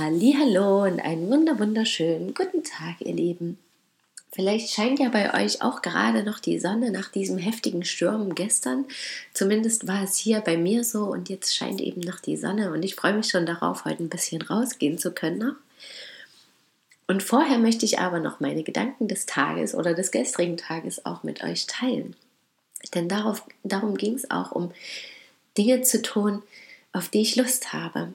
Hallo und einen wunder wunderschönen guten Tag, ihr Lieben. Vielleicht scheint ja bei euch auch gerade noch die Sonne nach diesem heftigen Sturm gestern. Zumindest war es hier bei mir so und jetzt scheint eben noch die Sonne und ich freue mich schon darauf, heute ein bisschen rausgehen zu können noch. Und vorher möchte ich aber noch meine Gedanken des Tages oder des gestrigen Tages auch mit euch teilen. Denn darauf, darum ging es auch, um Dinge zu tun, auf die ich Lust habe.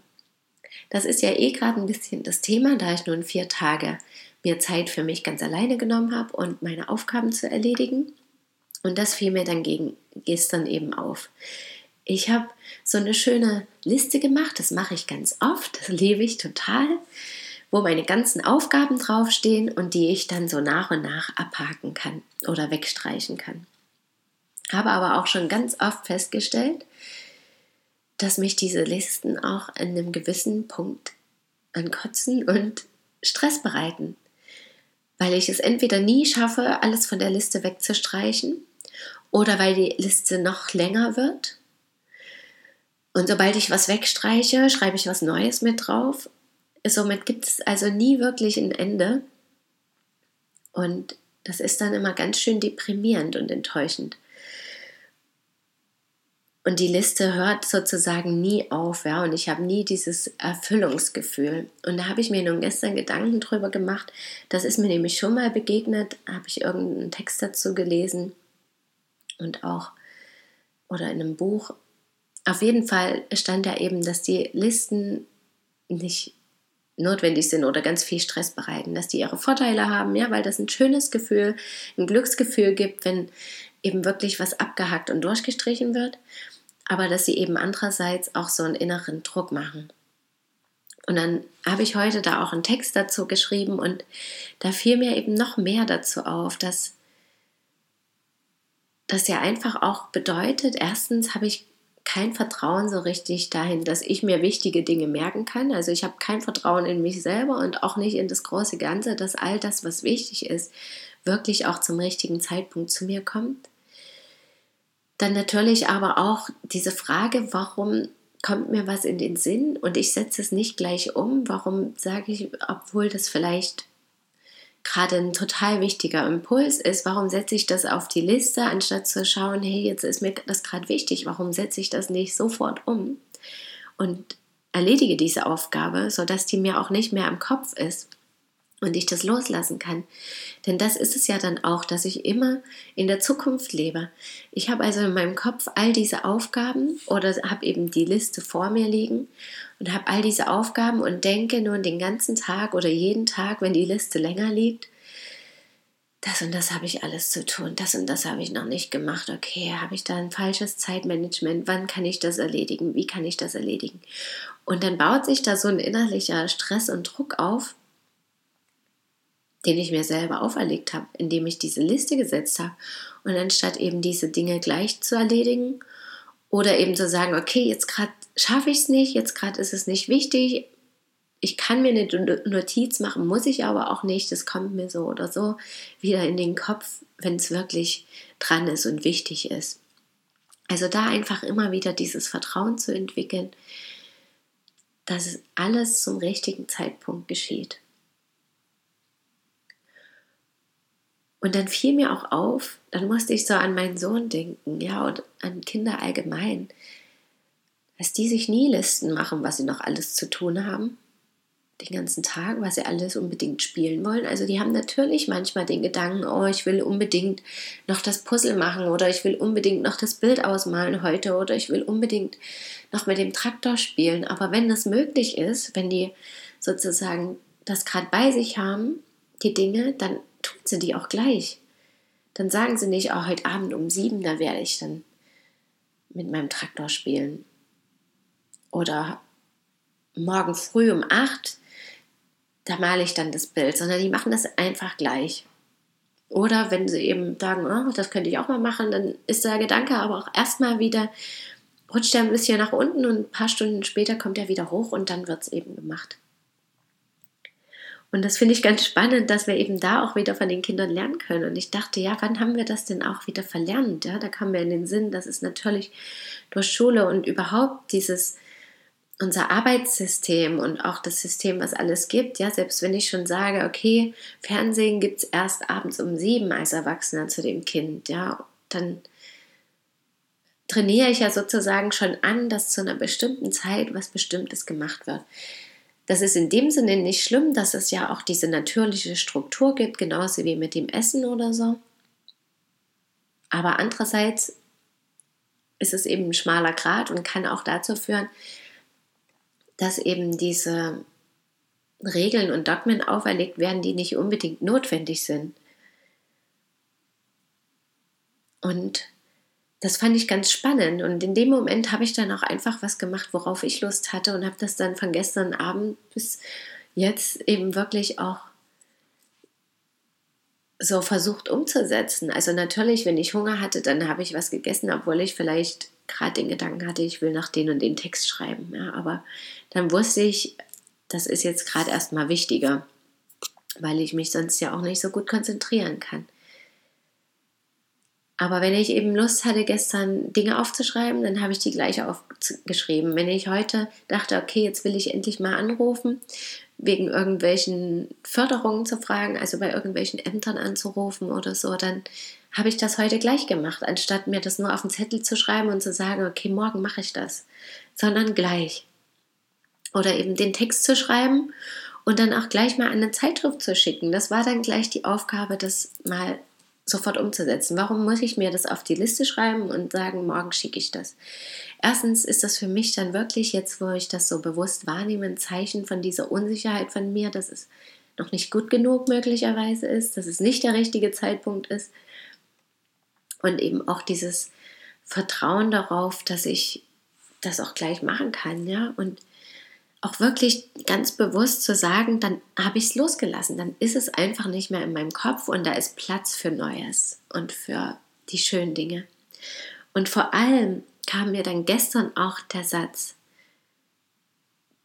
Das ist ja eh gerade ein bisschen das Thema, da ich nun vier Tage mir Zeit für mich ganz alleine genommen habe und meine Aufgaben zu erledigen. Und das fiel mir dann gegen gestern eben auf. Ich habe so eine schöne Liste gemacht, das mache ich ganz oft, das liebe ich total, wo meine ganzen Aufgaben draufstehen und die ich dann so nach und nach abhaken kann oder wegstreichen kann. Habe aber auch schon ganz oft festgestellt, dass mich diese Listen auch an einem gewissen Punkt ankotzen und Stress bereiten, weil ich es entweder nie schaffe, alles von der Liste wegzustreichen oder weil die Liste noch länger wird. Und sobald ich was wegstreiche, schreibe ich was Neues mit drauf. Somit gibt es also nie wirklich ein Ende. Und das ist dann immer ganz schön deprimierend und enttäuschend. Und die Liste hört sozusagen nie auf, ja, und ich habe nie dieses Erfüllungsgefühl. Und da habe ich mir nun gestern Gedanken drüber gemacht. Das ist mir nämlich schon mal begegnet, habe ich irgendeinen Text dazu gelesen und auch oder in einem Buch. Auf jeden Fall stand da eben, dass die Listen nicht notwendig sind oder ganz viel Stress bereiten, dass die ihre Vorteile haben, ja, weil das ein schönes Gefühl, ein Glücksgefühl gibt, wenn eben wirklich was abgehackt und durchgestrichen wird aber dass sie eben andererseits auch so einen inneren Druck machen. Und dann habe ich heute da auch einen Text dazu geschrieben und da fiel mir eben noch mehr dazu auf, dass das ja einfach auch bedeutet, erstens habe ich kein Vertrauen so richtig dahin, dass ich mir wichtige Dinge merken kann. Also ich habe kein Vertrauen in mich selber und auch nicht in das große Ganze, dass all das, was wichtig ist, wirklich auch zum richtigen Zeitpunkt zu mir kommt. Dann natürlich aber auch diese Frage, warum kommt mir was in den Sinn und ich setze es nicht gleich um? Warum sage ich, obwohl das vielleicht gerade ein total wichtiger Impuls ist, warum setze ich das auf die Liste, anstatt zu schauen, hey, jetzt ist mir das gerade wichtig, warum setze ich das nicht sofort um und erledige diese Aufgabe, sodass die mir auch nicht mehr am Kopf ist und ich das loslassen kann. Denn das ist es ja dann auch, dass ich immer in der Zukunft lebe. Ich habe also in meinem Kopf all diese Aufgaben oder habe eben die Liste vor mir liegen und habe all diese Aufgaben und denke nun den ganzen Tag oder jeden Tag, wenn die Liste länger liegt, das und das habe ich alles zu tun, das und das habe ich noch nicht gemacht. Okay, habe ich da ein falsches Zeitmanagement? Wann kann ich das erledigen? Wie kann ich das erledigen? Und dann baut sich da so ein innerlicher Stress und Druck auf, den ich mir selber auferlegt habe, indem ich diese Liste gesetzt habe. Und anstatt eben diese Dinge gleich zu erledigen oder eben zu sagen, okay, jetzt gerade schaffe ich es nicht, jetzt gerade ist es nicht wichtig, ich kann mir eine Notiz machen, muss ich aber auch nicht, das kommt mir so oder so wieder in den Kopf, wenn es wirklich dran ist und wichtig ist. Also da einfach immer wieder dieses Vertrauen zu entwickeln, dass alles zum richtigen Zeitpunkt geschieht. Und dann fiel mir auch auf, dann musste ich so an meinen Sohn denken, ja, und an Kinder allgemein, dass die sich nie Listen machen, was sie noch alles zu tun haben, den ganzen Tag, was sie alles unbedingt spielen wollen. Also die haben natürlich manchmal den Gedanken, oh, ich will unbedingt noch das Puzzle machen oder ich will unbedingt noch das Bild ausmalen heute oder ich will unbedingt noch mit dem Traktor spielen. Aber wenn das möglich ist, wenn die sozusagen das gerade bei sich haben, die Dinge, dann tun sie die auch gleich. Dann sagen sie nicht, oh, heute Abend um sieben, da werde ich dann mit meinem Traktor spielen. Oder morgen früh um acht, da male ich dann das Bild, sondern die machen das einfach gleich. Oder wenn sie eben sagen, oh, das könnte ich auch mal machen, dann ist der Gedanke aber auch erstmal wieder, rutscht er ein bisschen nach unten und ein paar Stunden später kommt er wieder hoch und dann wird es eben gemacht. Und das finde ich ganz spannend, dass wir eben da auch wieder von den Kindern lernen können. Und ich dachte, ja, wann haben wir das denn auch wieder verlernt? Ja, da kam mir in den Sinn, dass es natürlich durch Schule und überhaupt dieses unser Arbeitssystem und auch das System, was alles gibt, ja, selbst wenn ich schon sage, okay, Fernsehen gibt es erst abends um sieben als Erwachsener zu dem Kind, ja, dann trainiere ich ja sozusagen schon an, dass zu einer bestimmten Zeit was Bestimmtes gemacht wird. Das ist in dem Sinne nicht schlimm, dass es ja auch diese natürliche Struktur gibt, genauso wie mit dem Essen oder so. Aber andererseits ist es eben ein schmaler Grad und kann auch dazu führen, dass eben diese Regeln und Dogmen auferlegt werden, die nicht unbedingt notwendig sind. Und das fand ich ganz spannend. Und in dem Moment habe ich dann auch einfach was gemacht, worauf ich Lust hatte und habe das dann von gestern Abend bis jetzt eben wirklich auch so versucht umzusetzen. Also natürlich, wenn ich Hunger hatte, dann habe ich was gegessen, obwohl ich vielleicht gerade den Gedanken hatte, ich will nach den und den Text schreiben. Ja, aber dann wusste ich, das ist jetzt gerade erstmal wichtiger, weil ich mich sonst ja auch nicht so gut konzentrieren kann. Aber wenn ich eben Lust hatte, gestern Dinge aufzuschreiben, dann habe ich die gleich aufgeschrieben. Wenn ich heute dachte, okay, jetzt will ich endlich mal anrufen, wegen irgendwelchen Förderungen zu fragen, also bei irgendwelchen Ämtern anzurufen oder so, dann habe ich das heute gleich gemacht, anstatt mir das nur auf den Zettel zu schreiben und zu sagen, okay, morgen mache ich das, sondern gleich. Oder eben den Text zu schreiben und dann auch gleich mal eine Zeitschrift zu schicken. Das war dann gleich die Aufgabe, das mal sofort umzusetzen. Warum muss ich mir das auf die Liste schreiben und sagen, morgen schicke ich das? Erstens ist das für mich dann wirklich jetzt, wo ich das so bewusst wahrnehme, ein Zeichen von dieser Unsicherheit von mir, dass es noch nicht gut genug möglicherweise ist, dass es nicht der richtige Zeitpunkt ist. Und eben auch dieses Vertrauen darauf, dass ich das auch gleich machen kann, ja. Und auch wirklich ganz bewusst zu sagen, dann habe ich es losgelassen, dann ist es einfach nicht mehr in meinem Kopf und da ist Platz für Neues und für die schönen Dinge. Und vor allem kam mir dann gestern auch der Satz,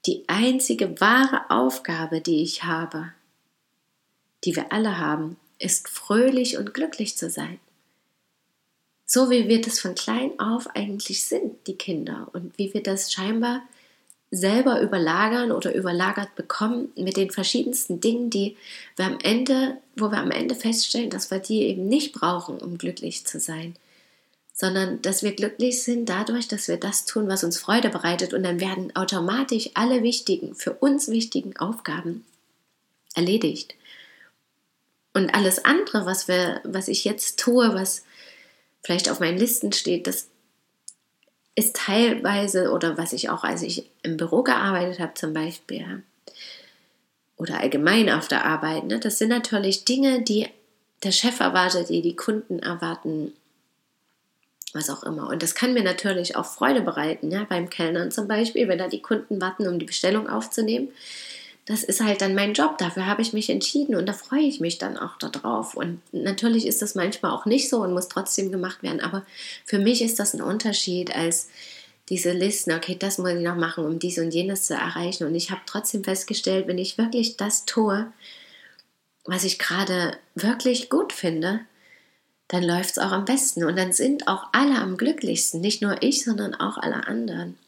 die einzige wahre Aufgabe, die ich habe, die wir alle haben, ist fröhlich und glücklich zu sein. So wie wir das von klein auf eigentlich sind, die Kinder, und wie wir das scheinbar selber überlagern oder überlagert bekommen mit den verschiedensten Dingen, die wir am Ende, wo wir am Ende feststellen, dass wir die eben nicht brauchen, um glücklich zu sein, sondern dass wir glücklich sind dadurch, dass wir das tun, was uns Freude bereitet und dann werden automatisch alle wichtigen, für uns wichtigen Aufgaben erledigt. Und alles andere, was wir, was ich jetzt tue, was vielleicht auf meinen Listen steht, das ist teilweise, oder was ich auch, als ich im Büro gearbeitet habe zum Beispiel, oder allgemein auf der Arbeit, ne, das sind natürlich Dinge, die der Chef erwartet, die die Kunden erwarten, was auch immer. Und das kann mir natürlich auch Freude bereiten, ja, beim Kellnern zum Beispiel, wenn da die Kunden warten, um die Bestellung aufzunehmen das ist halt dann mein Job, dafür habe ich mich entschieden und da freue ich mich dann auch darauf. Und natürlich ist das manchmal auch nicht so und muss trotzdem gemacht werden, aber für mich ist das ein Unterschied als diese Listen, okay, das muss ich noch machen, um dies und jenes zu erreichen. Und ich habe trotzdem festgestellt, wenn ich wirklich das tue, was ich gerade wirklich gut finde, dann läuft es auch am besten. Und dann sind auch alle am glücklichsten. Nicht nur ich, sondern auch alle anderen.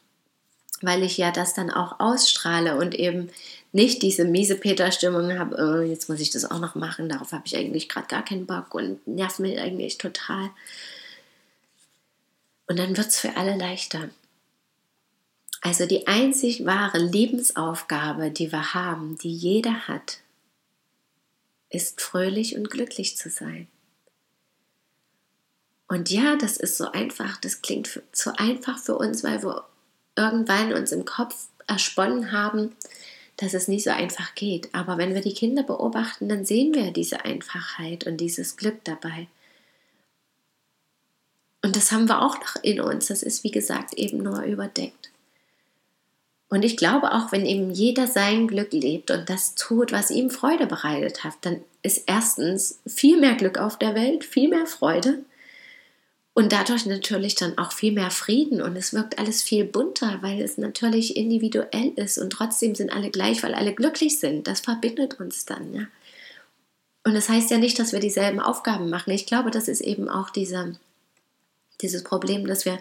Weil ich ja das dann auch ausstrahle und eben nicht diese miese Peter-Stimmung habe, oh, jetzt muss ich das auch noch machen, darauf habe ich eigentlich gerade gar keinen Bock und nervt mich eigentlich total. Und dann wird es für alle leichter. Also die einzig wahre Lebensaufgabe, die wir haben, die jeder hat, ist fröhlich und glücklich zu sein. Und ja, das ist so einfach, das klingt zu einfach für uns, weil wir irgendwann uns im Kopf ersponnen haben, dass es nicht so einfach geht. Aber wenn wir die Kinder beobachten, dann sehen wir diese Einfachheit und dieses Glück dabei. Und das haben wir auch noch in uns. Das ist, wie gesagt, eben nur überdeckt. Und ich glaube auch, wenn eben jeder sein Glück lebt und das tut, was ihm Freude bereitet hat, dann ist erstens viel mehr Glück auf der Welt, viel mehr Freude und dadurch natürlich dann auch viel mehr Frieden und es wirkt alles viel bunter, weil es natürlich individuell ist und trotzdem sind alle gleich, weil alle glücklich sind. Das verbindet uns dann, ja. Und das heißt ja nicht, dass wir dieselben Aufgaben machen. Ich glaube, das ist eben auch dieser dieses Problem, dass wir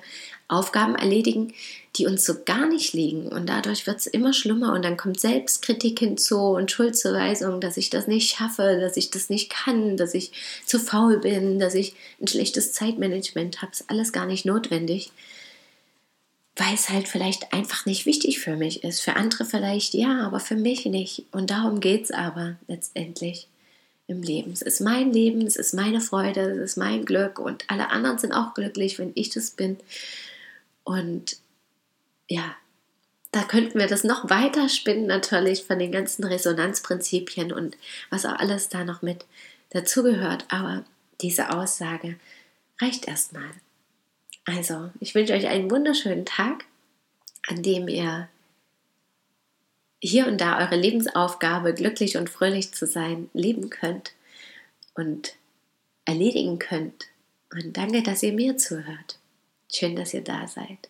Aufgaben erledigen, die uns so gar nicht liegen. Und dadurch wird es immer schlimmer und dann kommt Selbstkritik hinzu und Schuldzuweisung, dass ich das nicht schaffe, dass ich das nicht kann, dass ich zu faul bin, dass ich ein schlechtes Zeitmanagement habe. Ist alles gar nicht notwendig, weil es halt vielleicht einfach nicht wichtig für mich ist. Für andere vielleicht ja, aber für mich nicht. Und darum geht es aber letztendlich im Leben. Es ist mein Leben, es ist meine Freude, es ist mein Glück und alle anderen sind auch glücklich, wenn ich das bin. Und ja, da könnten wir das noch weiter spinnen, natürlich von den ganzen Resonanzprinzipien und was auch alles da noch mit dazugehört. Aber diese Aussage reicht erstmal. Also, ich wünsche euch einen wunderschönen Tag, an dem ihr hier und da eure Lebensaufgabe, glücklich und fröhlich zu sein, leben könnt und erledigen könnt. Und danke, dass ihr mir zuhört. Schön, dass ihr da seid.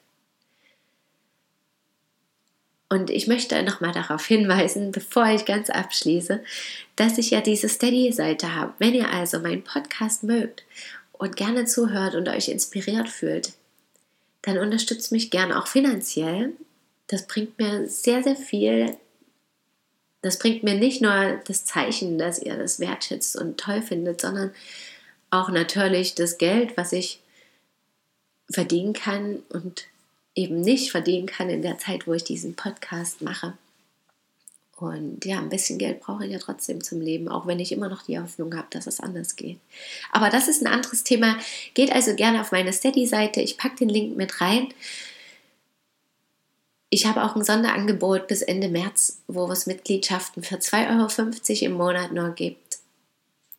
Und ich möchte nochmal darauf hinweisen, bevor ich ganz abschließe, dass ich ja diese Steady-Seite habe. Wenn ihr also meinen Podcast mögt und gerne zuhört und euch inspiriert fühlt, dann unterstützt mich gerne auch finanziell das bringt mir sehr, sehr viel. Das bringt mir nicht nur das Zeichen, dass ihr das wertschätzt und toll findet, sondern auch natürlich das Geld, was ich verdienen kann und eben nicht verdienen kann in der Zeit, wo ich diesen Podcast mache. Und ja, ein bisschen Geld brauche ich ja trotzdem zum Leben, auch wenn ich immer noch die Hoffnung habe, dass es anders geht. Aber das ist ein anderes Thema. Geht also gerne auf meine Steady-Seite. Ich packe den Link mit rein. Ich habe auch ein Sonderangebot bis Ende März, wo es Mitgliedschaften für 2,50 Euro im Monat nur gibt.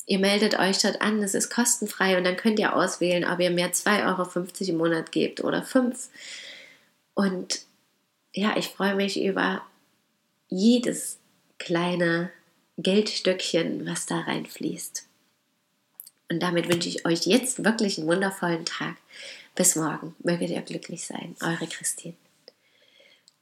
Ihr meldet euch dort an, es ist kostenfrei und dann könnt ihr auswählen, ob ihr mir 2,50 Euro im Monat gebt oder 5. Und ja, ich freue mich über jedes kleine Geldstückchen, was da reinfließt. Und damit wünsche ich euch jetzt wirklich einen wundervollen Tag. Bis morgen. Möget ihr glücklich sein. Eure Christine.